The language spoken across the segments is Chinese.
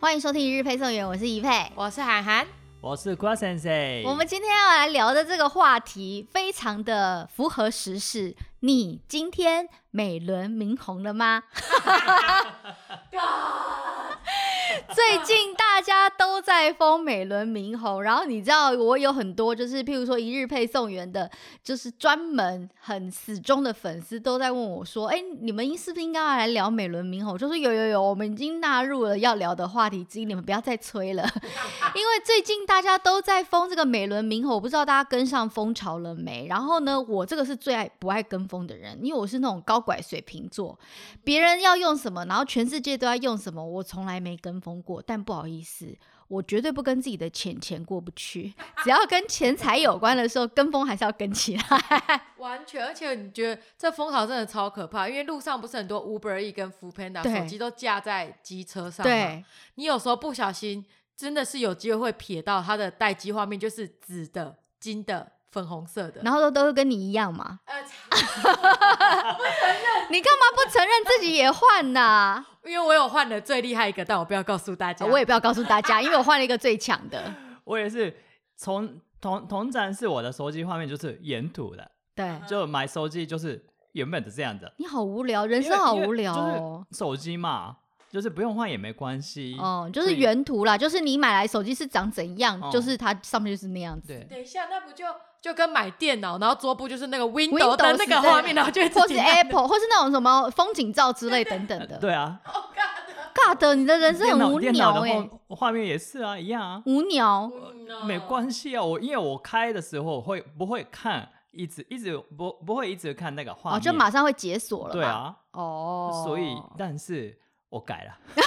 欢迎收听一日配送员，我是怡佩，我是涵涵，我是郭先生。我们今天要来聊的这个话题非常的符合时事。你今天美轮明红了吗？最近大家都在封美轮明宏，然后你知道我有很多就是譬如说一日配送员的，就是专门很死忠的粉丝都在问我说：“哎，你们是不是应该要来聊美轮明宏？”就说有有有，我们已经纳入了要聊的话题之一，你们不要再催了，因为最近大家都在封这个美轮明宏，我不知道大家跟上风潮了没？然后呢，我这个是最爱不爱跟风的人，因为我是那种高拐水瓶座，别人要用什么，然后全世界都要用什么，我从来没跟风过。但不好意思，我绝对不跟自己的钱钱过不去。只要跟钱财有关的时候，跟风还是要跟起来。完全，而且你觉得这风潮真的超可怕，因为路上不是很多 Uber E 跟 Foodpanda 手机都架在机车上吗？对，你有时候不小心，真的是有机会会瞥到它的待机画面，就是紫的、金的。粉红色的，然后都都是跟你一样嘛？呃，不承认，你干嘛不承认自己也换呢？因为我有换的最厉害一个，但我不要告诉大家，我也不要告诉大家，因为我换了一个最强的。我也是从同同站是我的手机画面就是沿途的，对，就买手机就是原本的这样子。你好无聊，人生好无聊哦。手机嘛，就是不用换也没关系。哦，就是原图啦，就是你买来手机是长怎样，就是它上面就是那样子。对，等一下，那不就？就跟买电脑，然后桌布就是那个 Windows 的那个画面，然后就或是 Apple，或是那种什么风景照之类等等的。对啊。God，你的人生很无聊哎。画面也是啊，一样啊。无聊。没关系啊，我因为我开的时候会不会看，一直一直不不会一直看那个画面，哦，就马上会解锁了。对啊。哦。所以，但是我改了。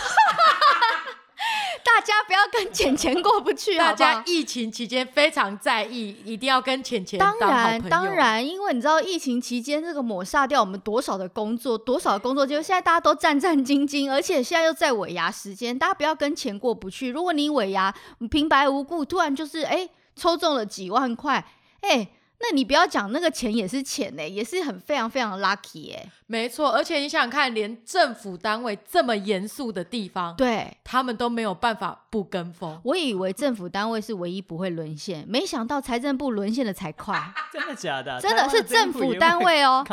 大家不要跟钱钱过不去 好好？大家疫情期间非常在意，一定要跟钱钱当然，当然，因为你知道疫情期间这个抹杀掉我们多少的工作，多少的工作，结果现在大家都战战兢兢，而且现在又在尾牙时间，大家不要跟钱过不去。如果你尾牙平白无故突然就是哎抽中了几万块，哎。那你不要讲那个钱也是钱呢、欸，也是很非常非常 lucky 哎、欸，没错，而且你想想看，连政府单位这么严肃的地方，对，他们都没有办法不跟风。我以为政府单位是唯一不会沦陷，没想到财政部沦陷的才快。真的假的？真的是政府单位哦。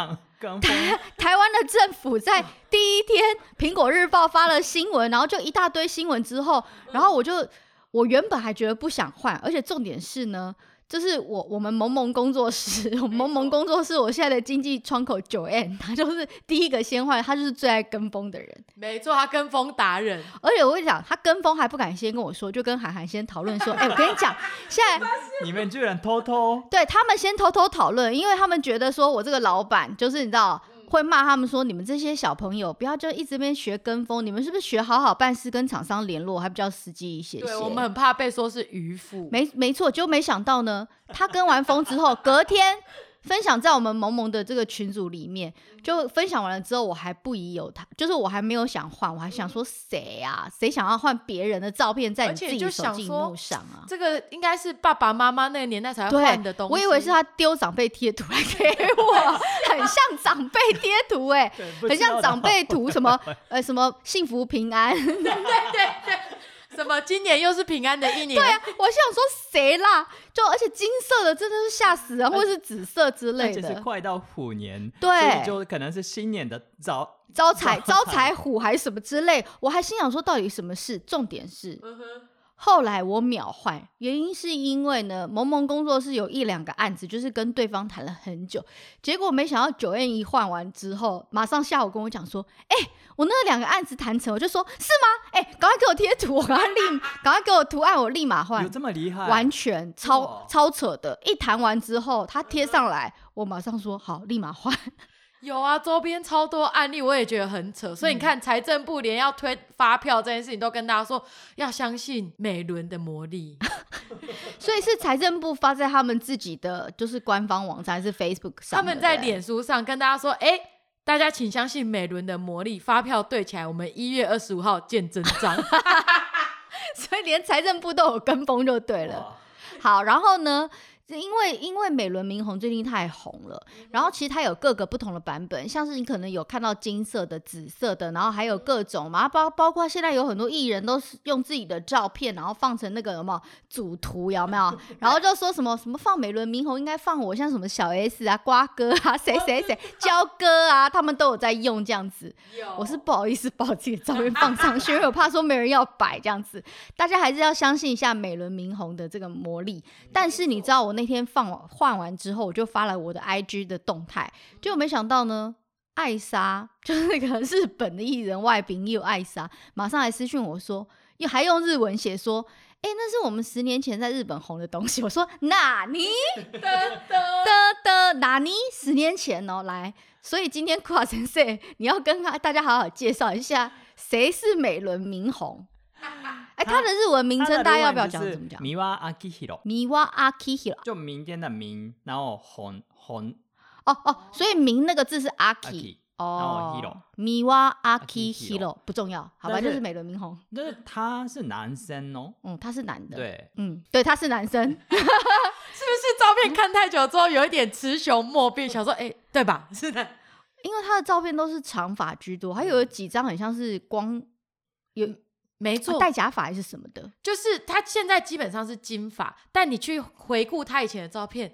台台湾的政府在第一天，《苹果日报》发了新闻，然后就一大堆新闻之后，然后我就我原本还觉得不想换，而且重点是呢。就是我我们萌萌工作室，萌萌工作室，我现在的经济窗口九 N，他就是第一个先换，他就是最爱跟风的人。没错，他跟风达人。而且我跟你讲，他跟风还不敢先跟我说，就跟涵涵先讨论说，哎、欸，我跟你讲，现在你们居然偷偷对他们先偷偷讨论，因为他们觉得说我这个老板就是你知道。会骂他们说：“你们这些小朋友不要就一直边学跟风，你们是不是学好好办事，跟厂商联络还比较实际一些些？”对，我们很怕被说是渔夫。没没错，就没想到呢，他跟完风之后，隔天。分享在我们萌萌的这个群组里面，就分享完了之后，我还不疑有他，就是我还没有想换，我还想说谁啊，谁想要换别人的照片在你自己的手机屏幕上啊？这个应该是爸爸妈妈那个年代才会换的东西。我以为是他丢长辈贴图来给我，很像长辈贴图哎、欸，很像长辈图什么呃什么幸福平安，对 对对。什么？今年又是平安的一年？对啊，我想说谁啦？就而且金色的真的是吓死人，或是紫色之类的。而且是快到虎年，对，就可能是新年的招招财招财虎还是什么之类。我还心想说，到底什么事？重点是。嗯后来我秒换，原因是因为呢，萌萌工作室有一两个案子，就是跟对方谈了很久，结果没想到九月一换完之后，马上下午跟我讲说，哎、欸，我那两个案子谈成，我就说是吗？哎、欸，赶快给我贴图，我赶快立，赶快给我图案，我立马换。有这么厉害？完全超超扯的，一谈完之后，他贴上来，我马上说好，立马换。有啊，周边超多案例，我也觉得很扯。所以你看，财政部连要推发票这件事情，都跟大家说要相信美轮的魔力。所以是财政部发在他们自己的就是官方网站，还是 Facebook 上？他们在脸书上跟大家说：“哎、欸，大家请相信美轮的魔力，发票对起来，我们一月二十五号见真章。”所以连财政部都有跟风就对了。好，然后呢？因为因为美轮明宏最近太红了，然后其实它有各个不同的版本，像是你可能有看到金色的、紫色的，然后还有各种嘛，包包括现在有很多艺人都是用自己的照片，然后放成那个有没有组图有没有？然后就说什么什么放美轮明宏应该放我，像什么小 S 啊、瓜哥啊、谁谁谁、焦哥啊，他们都有在用这样子。我是不好意思把我自己的照片放上去，因为我怕说没人要摆这样子。大家还是要相信一下美轮明宏的这个魔力。但是你知道我那天放换完之后，我就发了我的 IG 的动态，结果没想到呢，艾莎就是那个 日本的艺人外宾，也有艾莎，马上来私讯我说，又还用日文写说，哎、欸，那是我们十年前在日本红的东西。我说哪尼的的的哪尼？十年前哦，来，所以今天库卡先生，你要跟大家好好介绍一下，谁是美轮明宏？哎，他的日文名称大家要不要讲？怎么讲？米瓦阿基希罗，米瓦阿基希罗，就明天的明，然后红红。哦哦，所以明那个字是阿基，哦，米瓦阿基希罗不重要，好吧，就是美轮明宏。但是他是男生哦，嗯，他是男的，对，嗯，对，他是男生，是不是照片看太久之后有一点雌雄莫辨，想说，哎，对吧？是的，因为他的照片都是长发居多，还有几张很像是光有。没错，戴假发还是什么的，就是他现在基本上是金发，但你去回顾他以前的照片，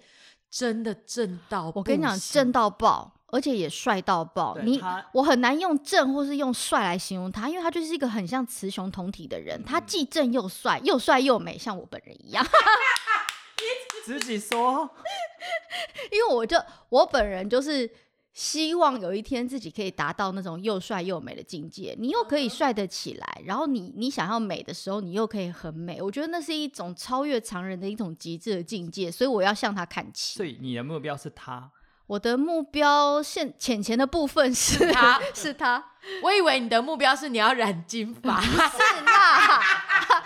真的正到我跟你讲，正到爆，而且也帅到爆。你我很难用正或是用帅来形容他，因为他就是一个很像雌雄同体的人，他既正又帅，又帅又美，像我本人一样。自己说，因为我就我本人就是。希望有一天自己可以达到那种又帅又美的境界，你又可以帅得起来，然后你你想要美的时候，你又可以很美。我觉得那是一种超越常人的一种极致的境界，所以我要向他看齐。所以你的目标是他？我的目标现浅浅的部分是 他，是他。我以为你的目标是你要染金发，是啦，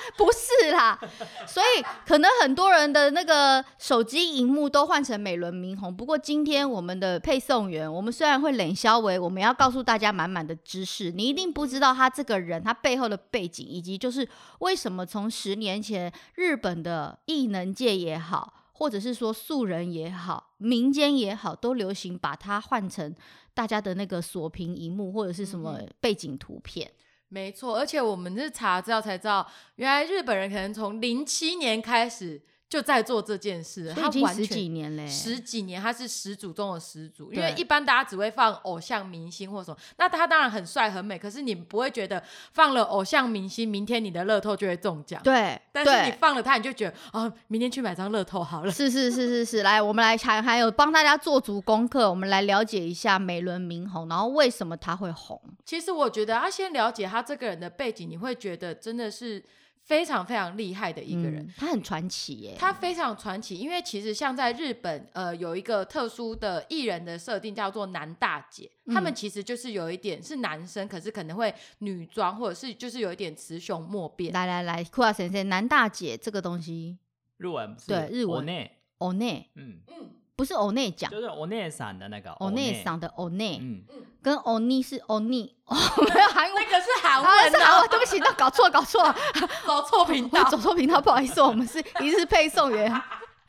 不是啦。所以可能很多人的那个手机荧幕都换成美轮明宏。不过今天我们的配送员，我们虽然会冷消为，我们要告诉大家满满的知识。你一定不知道他这个人，他背后的背景，以及就是为什么从十年前日本的艺能界也好。或者是说素人也好，民间也好，都流行把它换成大家的那个锁屏荧幕或者是什么背景图片。嗯、没错，而且我们是查资料才知道，原来日本人可能从零七年开始。就在做这件事，他已经十几年嘞，十几年，他是始祖中的始祖。因为一般大家只会放偶像明星或什么，那他当然很帅很美，可是你不会觉得放了偶像明星，明天你的乐透就会中奖。对，但是你放了他，你就觉得哦，明天去买张乐透好了。是是是是是，来，我们来还还有帮大家做足功课，我们来了解一下美轮明宏，然后为什么他会红？其实我觉得，他先了解他这个人的背景，你会觉得真的是。非常非常厉害的一个人，嗯、他很传奇耶。他非常传奇，因为其实像在日本，呃，有一个特殊的艺人的设定叫做男大姐，嗯、他们其实就是有一点是男生，可是可能会女装，或者是就是有一点雌雄莫辨。来来来，库亚先生，男大姐这个东西，日文对日文，欧内，嗯。嗯。不是欧内讲，就是欧内桑的那个欧内桑的欧内，嗯，跟欧尼是欧尼，哦，没有韩文，那个是韩文，是韩文，对不起，那搞错搞错，了，搞错频道，走错频道，不好意思，我们是一日配送员。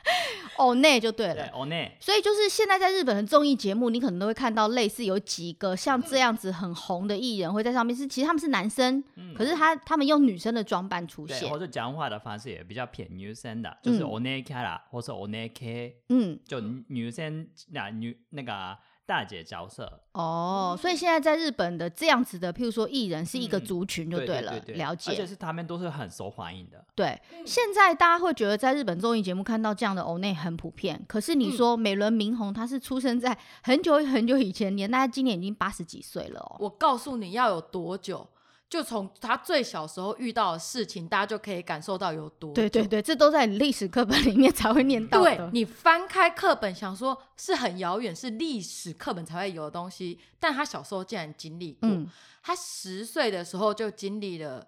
欧内就对了，欧内。所以就是现在在日本的综艺节目，你可能都会看到类似有几个像这样子很红的艺人会在上面，是其实他们是男生，嗯、可是他他们用女生的装扮出现，或者讲话的方式也比较偏女生的，就是欧内卡拉或者欧内 K，嗯，就女生那女那个。大姐角色哦，所以现在在日本的这样子的，譬如说艺人是一个族群就对了，了解，而且是他们都是很受欢迎的。对，现在大家会觉得在日本综艺节目看到这样的欧内很普遍，可是你说美轮明宏，他是出生在 很久很久以前年代，今年已经八十几岁了哦。我告诉你要有多久。就从他最小时候遇到的事情，大家就可以感受到有多。对对对，这都在历史课本里面才会念到的。对，你翻开课本，想说是很遥远，是历史课本才会有的东西，但他小时候竟然经历过。嗯、他十岁的时候就经历了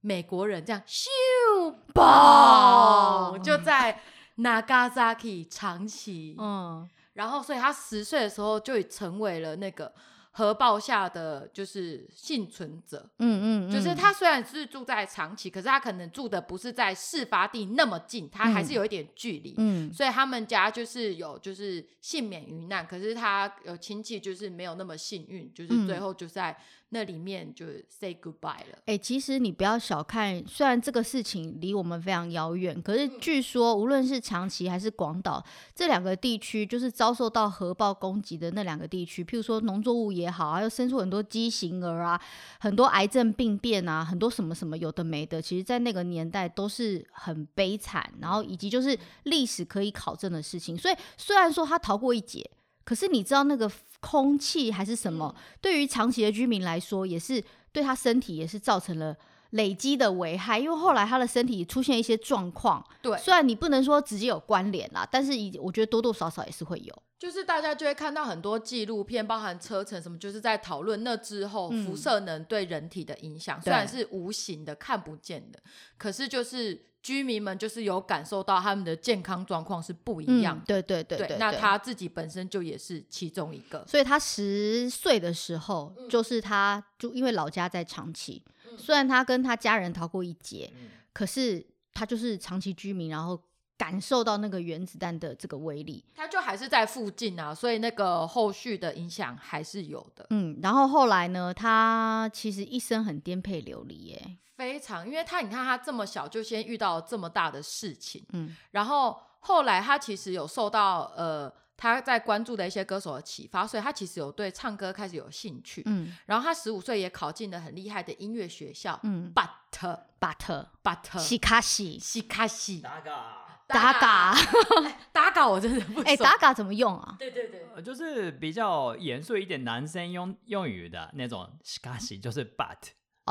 美国人这样咻爆，就在 Nagasaki 长崎。嗯，然后所以他十岁的时候就成为了那个。核爆下的就是幸存者，嗯，嗯嗯，就是他虽然是住在长崎，可是他可能住的不是在事发地那么近，他还是有一点距离，嗯，所以他们家就是有就是幸免于难，可是他有亲戚就是没有那么幸运，就是最后就在。那里面就 say goodbye 了。哎、欸，其实你不要小看，虽然这个事情离我们非常遥远，可是据说无论是长崎还是广岛这两个地区，就是遭受到核爆攻击的那两个地区，譬如说农作物也好啊，又生出很多畸形儿啊，很多癌症病变啊，很多什么什么有的没的，其实在那个年代都是很悲惨，然后以及就是历史可以考证的事情。所以虽然说他逃过一劫，可是你知道那个。空气还是什么，嗯、对于长崎的居民来说，也是对他身体也是造成了累积的危害。因为后来他的身体出现一些状况，对，虽然你不能说直接有关联啦，但是我觉得多多少少也是会有。就是大家就会看到很多纪录片，包含车程什么，就是在讨论那之后辐射能对人体的影响，嗯、虽然是无形的、看不见的，可是就是。居民们就是有感受到他们的健康状况是不一样的，嗯、对对对对，那他自己本身就也是其中一个，所以他十岁的时候，嗯、就是他就因为老家在长崎，嗯、虽然他跟他家人逃过一劫，嗯、可是他就是长崎居民，然后感受到那个原子弹的这个威力，他就还是在附近啊，所以那个后续的影响还是有的。嗯，然后后来呢，他其实一生很颠沛流离耶。非常，因为他你看他这么小就先遇到这么大的事情，嗯，然后后来他其实有受到呃他在关注的一些歌手的启发，所以他其实有对唱歌开始有兴趣，嗯，然后他十五岁也考进了很厉害的音乐学校，嗯，but but but 西卡西西卡西达嘎达嘎达 嘎我真的不哎达嘎怎么用啊？对对对，就是比较严肃一点男生用用语的那种西卡西，就是 but。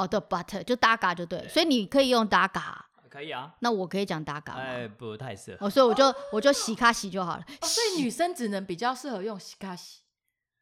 哦，对，but 就 Daga 就对，所以你可以用 Daga，可以啊。那我可以讲大嘎吗？哎，不太适合。哦，所以我就我就洗卡洗就好了。所以女生只能比较适合用洗卡西，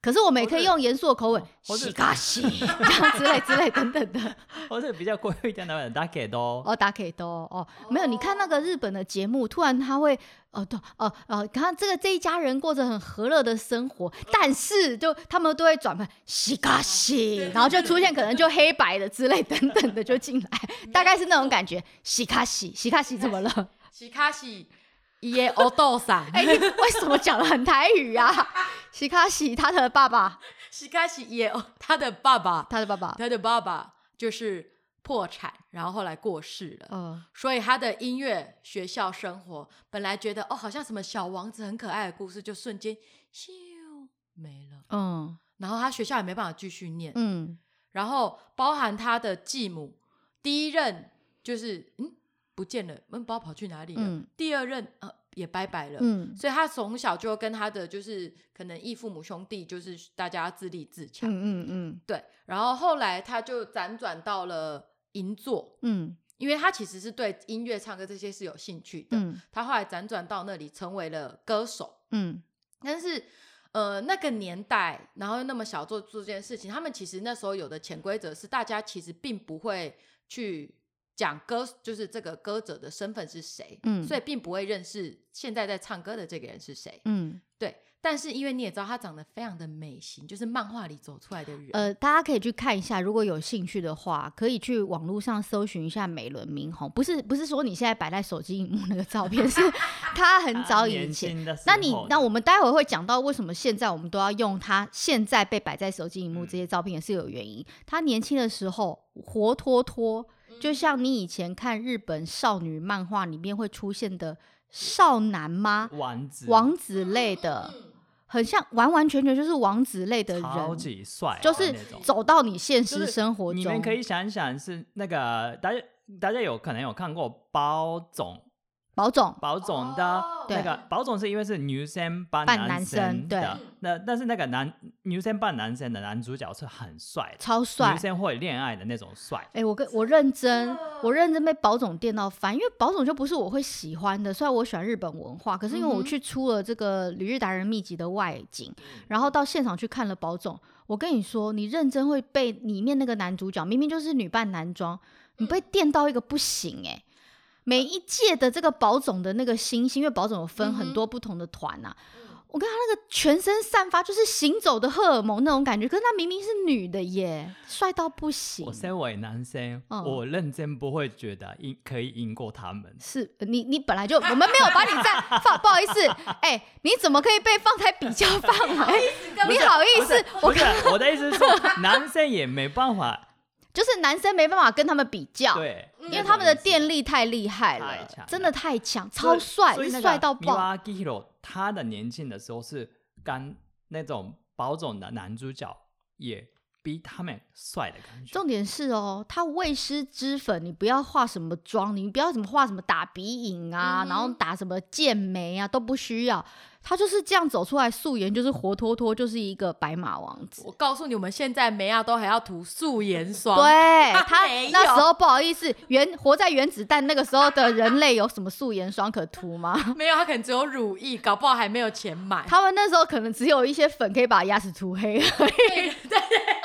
可是我们也可以用严肃的口吻，西卡西这样之类之类等等的。或者比较贵一点的，打给多。哦，打给多哦，没有，你看那个日本的节目，突然他会。哦，对，哦，哦，看这个这一家人过着很和乐的生活，但是就他们都会转换西卡西，然后就出现可能就黑白的之类等等的就进来，大概是那种感觉。西卡西，西卡西怎么了？西卡西耶欧豆桑，哎，为什么讲的很台语啊？西卡西他的爸爸，西卡西耶他的爸爸，他的爸爸，他的爸爸就是。破产，然后后来过世了。嗯，所以他的音乐学校生活本来觉得哦，好像什么小王子很可爱的故事，就瞬间咻没了。嗯，然后他学校也没办法继续念。嗯，然后包含他的继母，第一任就是嗯不见了，不知道跑去哪里了。嗯，第二任呃也拜拜了。嗯，所以他从小就跟他的就是可能异父母兄弟，就是大家自立自强。嗯嗯嗯，对。然后后来他就辗转到了。银座，嗯，因为他其实是对音乐、唱歌这些是有兴趣的，嗯，他后来辗转到那里成为了歌手，嗯，但是，呃，那个年代，然后又那么小做做这件事情，他们其实那时候有的潜规则是，大家其实并不会去讲歌，就是这个歌者的身份是谁，嗯，所以并不会认识现在在唱歌的这个人是谁，嗯，对。但是因为你也知道，他长得非常的美型，就是漫画里走出来的人。呃，大家可以去看一下，如果有兴趣的话，可以去网络上搜寻一下美轮明宏。不是不是说你现在摆在手机荧幕那个照片，是 他很早以前。那你那我们待会会讲到为什么现在我们都要用他现在被摆在手机荧幕这些照片，也是有原因。嗯、他年轻的时候活脱脱就像你以前看日本少女漫画里面会出现的少男吗？王子王子类的。嗯很像完完全全就是王子类的人，超级帅，就是走到你现实生活中。你们可以想想，是那个大家大家有可能有看过宝塚。宝塚，宝塚的那个宝总是因为是女生扮男生的，那但是那个男女生扮男生的男主角是很帅，超帅，女生会恋爱的那种帅。哎，我跟我认真，我认真被保总电到烦，因为保总就不是我会喜欢的。虽然我喜欢日本文化，可是因为我去出了这个《旅日达人秘籍》的外景，然后到现场去看了保总，我跟你说，你认真会被里面那个男主角明明就是女扮男装，你被电到一个不行哎。每一届的这个宝总的那个星星，因为宝总有分很多不同的团呐、啊，嗯、我跟他那个全身散发就是行走的荷尔蒙那种感觉，可是他明明是女的耶，帅到不行。我身为男生，嗯、我认真不会觉得赢可以赢过他们。是你，你本来就我们没有把你在放，不好意思，哎、欸，你怎么可以被放在比较范围？你好意思？我看我的意思是说，男生也没办法，就是男生没办法跟他们比较，对，因为他们的电力太厉害了，真的太强，超帅，帅到爆。他的年轻的时候是跟那种宝塚的男主角也比他们帅的感觉。重点是哦，他未施脂粉，你不要化什么妆，你不要怎么画什么打鼻影啊，嗯、然后打什么剑眉啊，都不需要。他就是这样走出来，素颜就是活脱脱就是一个白马王子。我告诉你，我们现在梅亚都还要涂素颜霜。对，他那时候不好意思，原活在原子弹那个时候的人类有什么素颜霜可涂吗？没有，他可能只有乳液，搞不好还没有钱买。他们那时候可能只有一些粉可以把牙齿涂黑而已。对对对。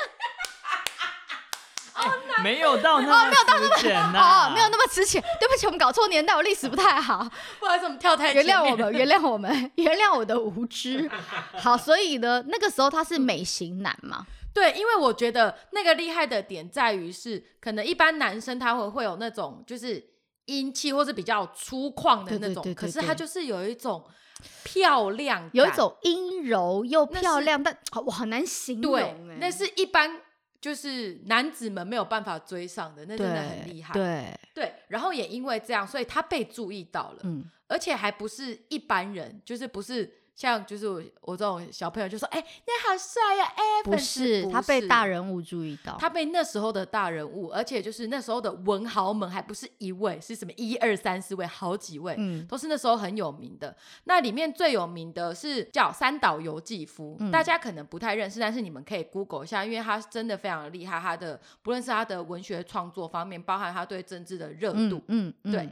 没有到那么没有到那么哦，没有那么值钱。对不起，我们搞错年代，我历史不太好。不好意思，我们跳太。原谅我们，原谅我们，原谅我的无知。好，所以呢，那个时候他是美型男嘛？对，因为我觉得那个厉害的点在于是，可能一般男生他会会有那种就是英气或是比较粗犷的那种，可是他就是有一种漂亮，有一种阴柔又漂亮，但我很难形容。对，那是一般。就是男子们没有办法追上的，那真的很厉害。对对，然后也因为这样，所以他被注意到了，嗯，而且还不是一般人，就是不是。像就是我这种小朋友就说：“哎、欸，你好帅呀！”哎，不是，不是他被大人物注意到，他被那时候的大人物，而且就是那时候的文豪们，还不是一位，是什么一二三四位，好几位，嗯，都是那时候很有名的。那里面最有名的是叫三岛由纪夫，嗯、大家可能不太认识，但是你们可以 Google 一下，因为他真的非常的厉害。他的不论是他的文学创作方面，包含他对政治的热度，嗯，嗯，嗯对。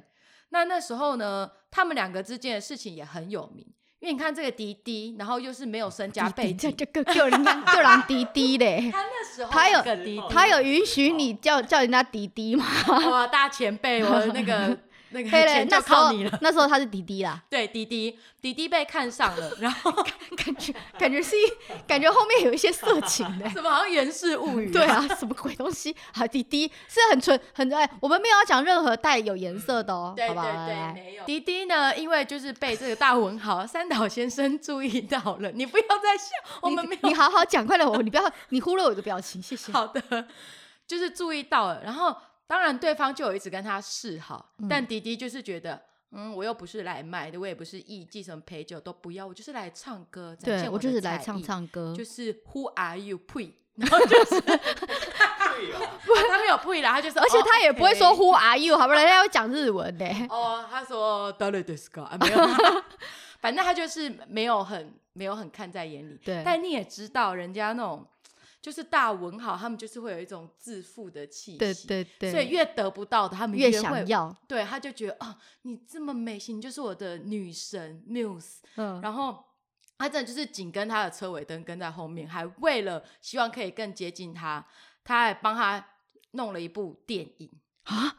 那那时候呢，他们两个之间的事情也很有名。因为你看这个滴滴，然后又是没有身家背景，就个个人家叫人滴滴嘞。他那时候他有他有允许你叫叫人家滴滴吗？哇，大前辈，我那个。那个钱就靠你了。那时候他是弟弟啦，对，弟弟，弟弟被看上了，然后 感觉感觉是一感觉后面有一些色情的，什么好像《源氏物语》对啊，什么鬼东西啊？弟弟是很纯很哎，我们没有要讲任何带有颜色的哦，好吧？对对对，没有。弟弟呢，因为就是被这个大文豪三岛先生注意到了，你不要再笑，我们没有，你好好讲，快点，我你不要你忽略我的表情，谢谢。好的，就是注意到了，然后。当然，对方就有一直跟他示好，嗯、但迪迪就是觉得，嗯，我又不是来卖的，我也不是艺妓，什么陪酒都不要，我就是来唱歌，展现我。对，我就是来唱唱歌，就是 Who are you？呸，然后就是不，他没有呸啦，他就是，而且他也不会说 Who are you，好不人家要讲日文的。哦，他说 Dare desu ka？没有，反正他就是没有很没有很看在眼里。对，但你也知道，人家那种。就是大文豪，他们就是会有一种自负的气息，对对对，所以越得不到的，他们越，越想要。对，他就觉得哦，你这么美型，你就是我的女神 Muse。嗯，然后他真的就是紧跟他的车尾灯跟在后面，还为了希望可以更接近他，他还帮他弄了一部电影啊，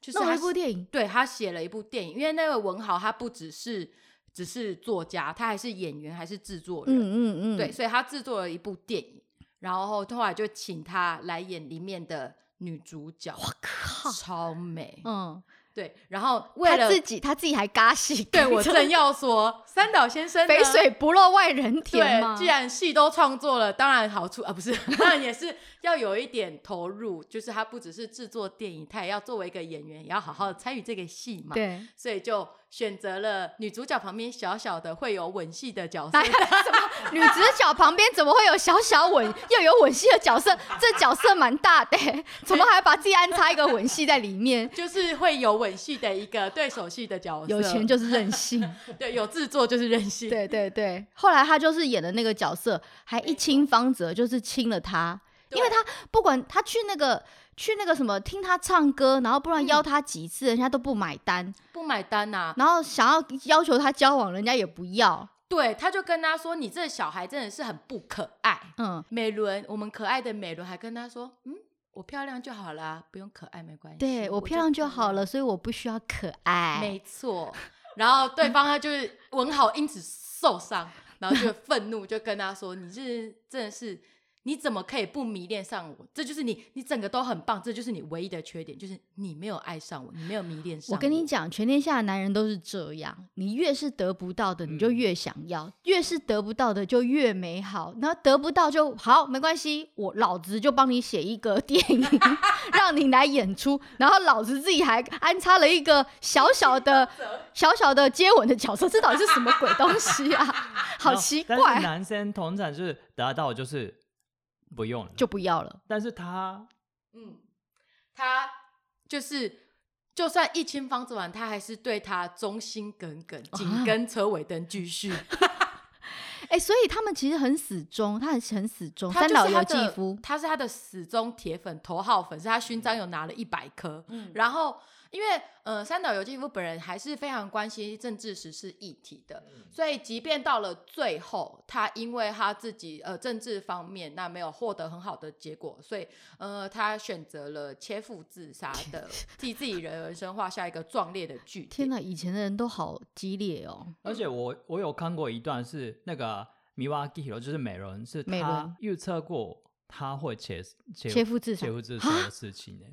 就是弄了一部电影。对，他写了一部电影，因为那位文豪他不只是只是作家，他还是演员，还是制作人。嗯嗯嗯，对，所以他制作了一部电影。然后后来就请她来演里面的女主角，我靠，超美，嗯。对，然后为了他自己，他自己还嘎戏。对，我正要说，三岛先生肥水不落外人田嘛。既然戏都创作了，当然好处啊，不是，当然也是要有一点投入。就是他不只是制作电影，他也要作为一个演员，也要好好的参与这个戏嘛。对，所以就选择了女主角旁边小小的会有吻戏的角色。什么？女主角旁边怎么会有小小吻又有吻戏的角色？这角色蛮大的，怎么还把自己安插一个吻戏在里面？就是会有吻。吻戏的一个对手戏的角色，有钱就是任性，对，有制作就是任性，对对对。后来他就是演的那个角色，还一亲方泽，就是亲了他，因为他不管他去那个去那个什么听他唱歌，然后不然邀他几次，嗯、人家都不买单，不买单呐、啊。然后想要要求他交往，人家也不要。对，他就跟他说：“你这小孩真的是很不可爱。”嗯，美伦，我们可爱的美伦还跟他说：“嗯。”我漂亮就好了，不用可爱没关系。对，我漂亮就好了，所以我不需要可爱。没错，然后对方他就是 文豪，因此受伤。然后就愤怒，就跟他说：“你是真的是。”你怎么可以不迷恋上我？这就是你，你整个都很棒，这就是你唯一的缺点，就是你没有爱上我，你没有迷恋上我。我跟你讲，全天下的男人都是这样，你越是得不到的，你就越想要；嗯、越是得不到的，就越美好。然后得不到就好，没关系，我老子就帮你写一个电影，让你来演出。然后老子自己还安插了一个小小的、小小的接吻的角色，这到底是什么鬼东西啊？好奇怪。但男生通常就是得到就是。不用了，就不要了。但是他，嗯，他就是，就算一清方子完，他还是对他忠心耿耿，紧跟车尾灯继续。哎、欸，所以他们其实很死忠，他很很死忠。三岛由纪夫，他是他的死忠铁粉，头号粉丝，他勋章有拿了一百颗。嗯，然后。因为，呃，三岛由纪夫本人还是非常关心政治时事议题的，嗯、所以即便到了最后，他因为他自己呃政治方面那没有获得很好的结果，所以呃他选择了切腹自杀的，替自己人生画下一个壮烈的句点。天哪，以前的人都好激烈哦！而且我我有看过一段是那个米瓦基罗，就是美伦，是他预测过他会切切切腹自杀切腹自杀的事情呢。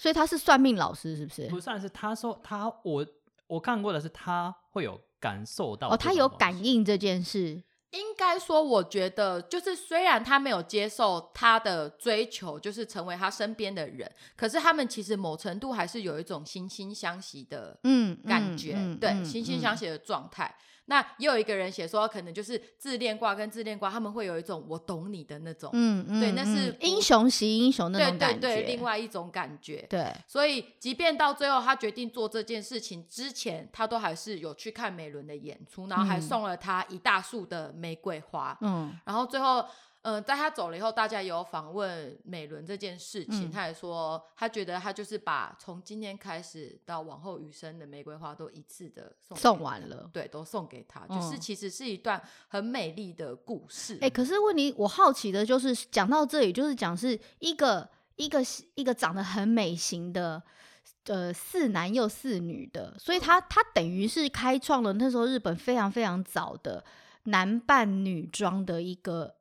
所以他是算命老师，是不是？不算是，他说他我我看过的是他会有感受到哦，他有感应这件事。应该说，我觉得就是虽然他没有接受他的追求，就是成为他身边的人，可是他们其实某程度还是有一种惺惺相惜的嗯感觉，嗯嗯嗯、对，嗯、惺惺相惜的状态。嗯那也有一个人写说，可能就是自恋挂跟自恋挂，他们会有一种我懂你的那种，嗯嗯，对，那是英雄惜英雄那种感觉，对对对，另外一种感觉，对。所以，即便到最后他决定做这件事情之前，他都还是有去看美伦的演出，然后还送了他一大束的玫瑰花，嗯，然后最后。嗯、呃，在他走了以后，大家有访问美伦这件事情，嗯、他也说，他觉得他就是把从今天开始到往后余生的玫瑰花都一次的送送完了，对，都送给他，嗯、就是其实是一段很美丽的故事。哎、欸，可是问题，我好奇的就是讲到这里，就是讲是一个一个一个长得很美型的，呃，四男又四女的，所以他他等于是开创了那时候日本非常非常早的男扮女装的一个。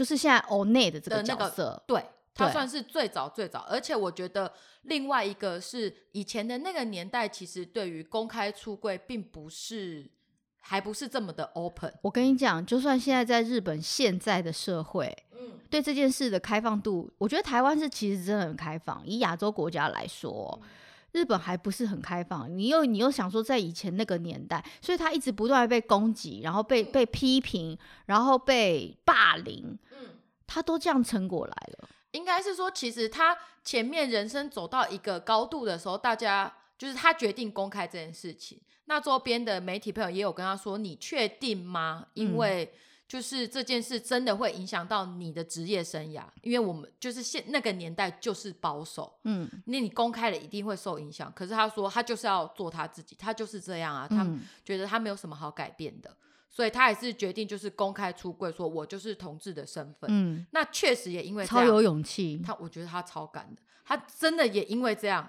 就是现在欧内的这个角色，对，他算是最早最早，而且我觉得另外一个是以前的那个年代，其实对于公开出柜并不是，还不是这么的 open。我跟你讲，就算现在在日本现在的社会，嗯，对这件事的开放度，我觉得台湾是其实真的很开放。以亚洲国家来说。嗯日本还不是很开放，你又你又想说在以前那个年代，所以他一直不断被攻击，然后被被批评，然后被霸凌，嗯，他都这样撑过来了。应该是说，其实他前面人生走到一个高度的时候，大家就是他决定公开这件事情，那周边的媒体朋友也有跟他说：“你确定吗？”因为、嗯就是这件事真的会影响到你的职业生涯，因为我们就是现那个年代就是保守，嗯，那你公开了一定会受影响。可是他说他就是要做他自己，他就是这样啊，他觉得他没有什么好改变的，嗯、所以他还是决定就是公开出柜，说我就是同志的身份。嗯，那确实也因为超有勇气，他我觉得他超敢的，他真的也因为这样。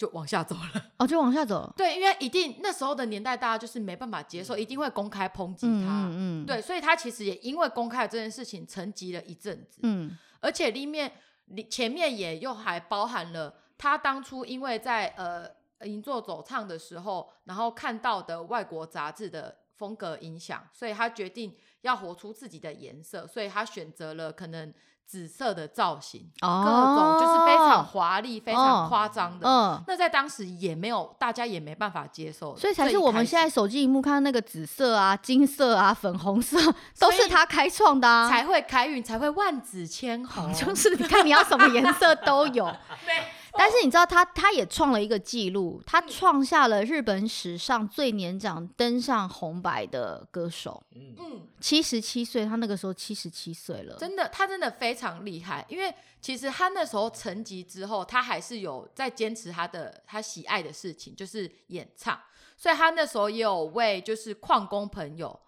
就往下走了哦，就往下走。对，因为一定那时候的年代，大家就是没办法接受，一定会公开抨击他。嗯，嗯，对，所以他其实也因为公开这件事情沉寂了一阵子。嗯，而且里面里前面也又还包含了他当初因为在呃银座走唱的时候，然后看到的外国杂志的风格影响，所以他决定要活出自己的颜色，所以他选择了可能。紫色的造型，哦、各种就是非常华丽、哦、非常夸张的。嗯，那在当时也没有，大家也没办法接受，所以才是我们现在手机荧幕看到那个紫色啊、金色啊、粉红色，都是他开创的、啊，才会开运，才会万紫千红。就是你看，你要什么颜色都有。对。但是你知道他，他也创了一个记录，他创下了日本史上最年长登上红白的歌手。嗯，七十七岁，他那个时候七十七岁了。真的，他真的非常厉害。因为其实他那时候沉寂之后，他还是有在坚持他的他喜爱的事情，就是演唱。所以他那时候也有为就是矿工朋友。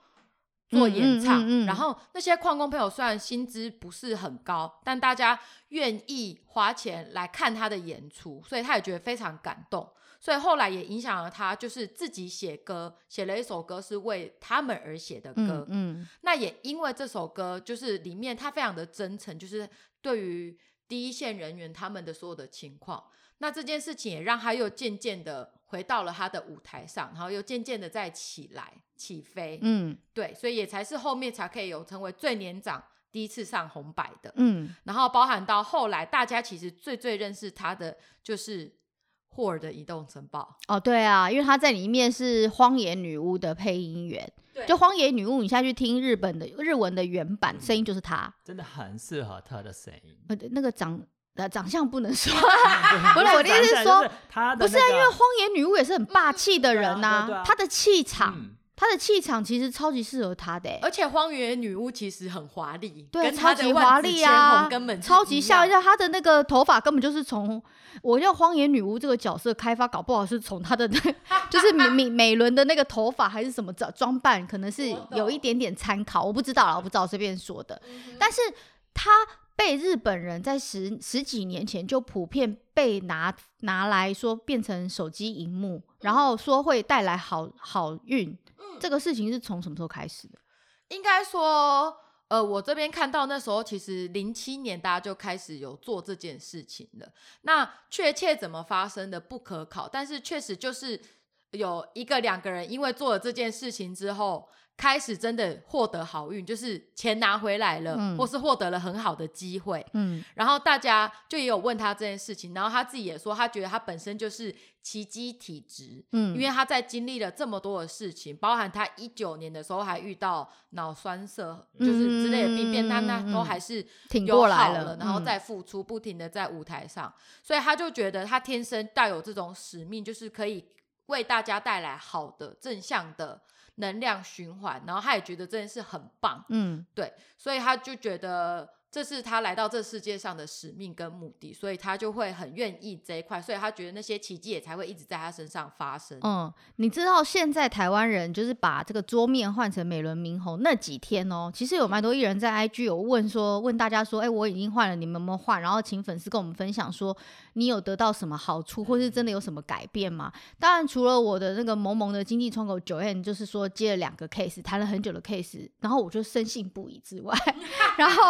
做演唱，嗯嗯嗯、然后那些矿工朋友虽然薪资不是很高，但大家愿意花钱来看他的演出，所以他也觉得非常感动。所以后来也影响了他，就是自己写歌，写了一首歌是为他们而写的歌。嗯，嗯，那也因为这首歌，就是里面他非常的真诚，就是对于第一线人员他们的所有的情况。那这件事情也让他又渐渐的回到了他的舞台上，然后又渐渐的再起来起飞。嗯，对，所以也才是后面才可以有成为最年长第一次上红白的。嗯，然后包含到后来，大家其实最最认识他的就是霍尔的《移动城堡》。哦，对啊，因为他在里面是荒野女巫的配音员。对，就荒野女巫，你下去听日本的日文的原版声音就是他，真的很适合他的声音。呃，那个长。呃，长相不能说，不是我的意思是说，不是啊，因为荒野女巫也是很霸气的人呐，她的气场，她的气场其实超级适合她的，而且荒野女巫其实很华丽，对，超级华丽啊，根本超级像，像她的那个头发根本就是从我叫荒野女巫这个角色开发，搞不好是从她的那，就是美美美伦的那个头发还是什么装装扮，可能是有一点点参考，我不知道了，我不知道随便说的，但是她。被日本人在十十几年前就普遍被拿拿来说变成手机荧幕，然后说会带来好好运。嗯，这个事情是从什么时候开始的？应该说，呃，我这边看到那时候其实零七年大家就开始有做这件事情了。那确切怎么发生的不可考，但是确实就是有一个两个人因为做了这件事情之后。开始真的获得好运，就是钱拿回来了，嗯、或是获得了很好的机会。嗯，然后大家就也有问他这件事情，然后他自己也说，他觉得他本身就是奇迹体质。嗯，因为他在经历了这么多的事情，包含他一九年的时候还遇到脑栓塞，嗯、就是之类的病变，他那都还是挺过来了，然后再付出，不停的在舞台上，嗯、所以他就觉得他天生带有这种使命，就是可以为大家带来好的正向的。能量循环，然后他也觉得这件事很棒，嗯，对，所以他就觉得。这是他来到这世界上的使命跟目的，所以他就会很愿意这一块，所以他觉得那些奇迹也才会一直在他身上发生。嗯，你知道现在台湾人就是把这个桌面换成美轮明宏那几天哦，其实有蛮多艺人在 IG 有问说，问大家说，哎，我已经换了，你们有没有换？然后请粉丝跟我们分享说，你有得到什么好处，或是真的有什么改变吗？当然，除了我的那个萌萌的经济窗口九 n，就是说接了两个 case，谈了很久的 case，然后我就深信不疑之外，然后。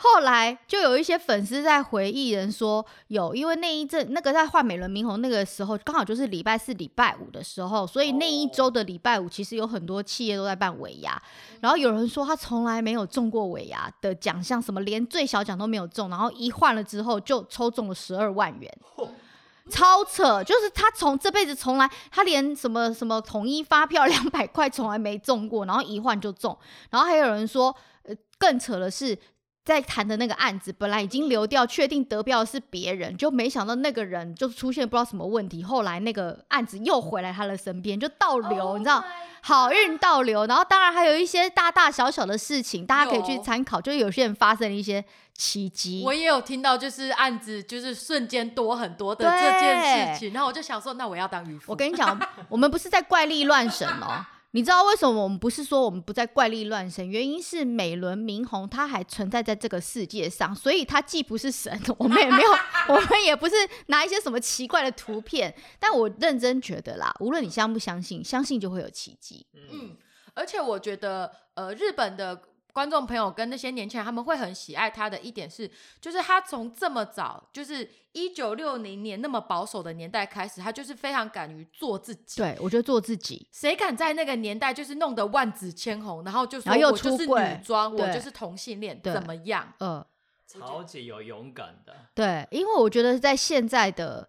后来就有一些粉丝在回忆人说有，因为那一阵那个在换美轮明宏那个时候，刚好就是礼拜四、礼拜五的时候，所以那一周的礼拜五其实有很多企业都在办尾牙。然后有人说他从来没有中过尾牙的奖项，什么连最小奖都没有中，然后一换了之后就抽中了十二万元，超扯！就是他从这辈子从来他连什么什么统一发票两百块从来没中过，然后一换就中。然后还有人说，呃，更扯的是。在谈的那个案子，本来已经流掉，确定得标的是别人，就没想到那个人就出现不知道什么问题，后来那个案子又回来他的身边，就倒流，oh、你知道，好运倒流。然后当然还有一些大大小小的事情，大家可以去参考，就有些人发生了一些奇迹。我也有听到，就是案子就是瞬间多很多的这件事情，然后我就想说，那我要当渔夫。我跟你讲，我们不是在怪力乱神哦。你知道为什么我们不是说我们不再怪力乱神？原因是美轮明宏他还存在在这个世界上，所以他既不是神，我们也没有，我们也不是拿一些什么奇怪的图片。但我认真觉得啦，无论你相不相信，相信就会有奇迹。嗯，而且我觉得，呃，日本的。观众朋友跟那些年轻人，他们会很喜爱他的一点是，就是他从这么早，就是一九六零年那么保守的年代开始，他就是非常敢于做自己。对，我觉得做自己，谁敢在那个年代就是弄得万紫千红，然后就说我就是女装，我就是同性恋，怎么样？嗯，超级有勇敢的。对，因为我觉得在现在的。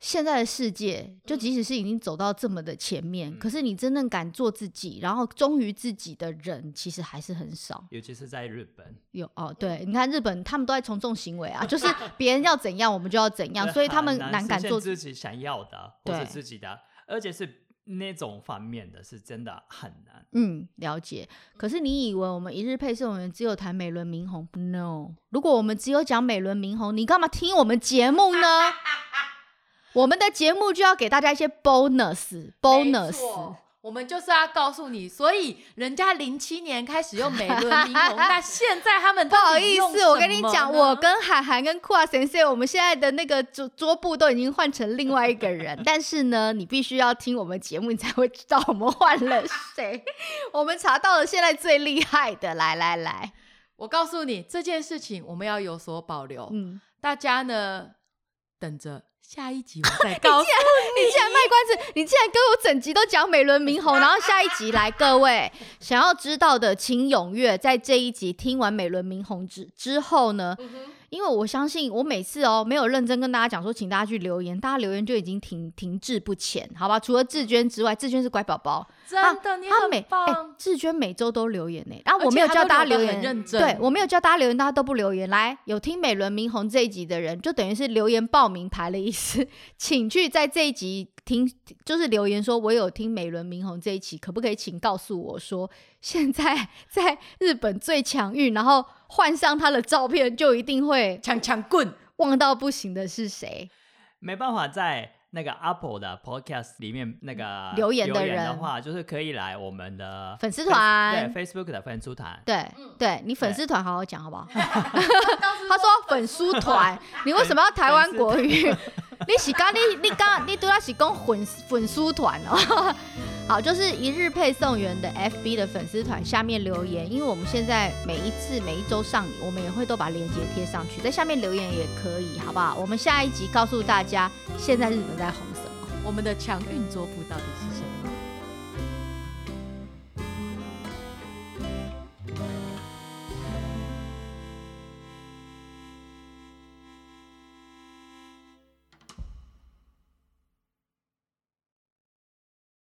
现在的世界，就即使是已经走到这么的前面，嗯、可是你真正敢做自己，然后忠于自己的人，其实还是很少。尤其是在日本，有哦，对，你看日本，他们都在从众行为啊，就是 别人要怎样，我们就要怎样，所以他们难敢做自己想要的，或者自己的，而且是那种方面的是真的很难。嗯，了解。可是你以为我们一日配送员只有谈美轮明宏？No，如果我们只有讲美轮明宏，你干嘛听我们节目呢？我们的节目就要给大家一些 bonus，bonus。我们就是要告诉你，所以人家零七年开始用美轮明宏，那现在他们不好意思，我跟你讲，我跟海涵跟酷啊先生，我们现在的那个桌桌布都已经换成另外一个人。但是呢，你必须要听我们节目，你才会知道我们换了谁。我们查到了现在最厉害的，来来来，我告诉你这件事情，我们要有所保留。嗯，大家呢，等着。下一集我再告诉你。你竟然卖关子，你竟然跟我整集都讲美轮明宏，然后下一集来，各位想要知道的，请踊跃在这一集听完美轮明宏之之后呢。嗯因为我相信，我每次哦没有认真跟大家讲说，请大家去留言，大家留言就已经停停滞不前，好吧？除了志娟之外，志娟是乖宝宝，真的，你很棒。欸、志娟每周都留言呢，然后我没有叫大家留言，认真对我没有叫大家留言，大家都不留言。来，有听美轮明宏这一集的人，就等于是留言报名牌的意思，请去在这一集听，就是留言说我有听美轮明宏这一期，可不可以请告诉我说，现在在日本最强运，然后。换上他的照片，就一定会强强棍，旺到不行的是谁？没办法在那个 Apple 的 Podcast 里面那个留言的人的话，就是可以来我们的粉丝团，对 Facebook 的粉丝团。对，对你粉丝团好好讲好不好？他说粉丝团，你为什么要台湾国语？你是刚你你刚你对他是讲粉粉丝团哦。好，就是一日配送员的 FB 的粉丝团下面留言，因为我们现在每一次每一周上，我们也会都把链接贴上去，在下面留言也可以，好不好？我们下一集告诉大家，现在日本在红什么？我们的强运桌布到底是什么？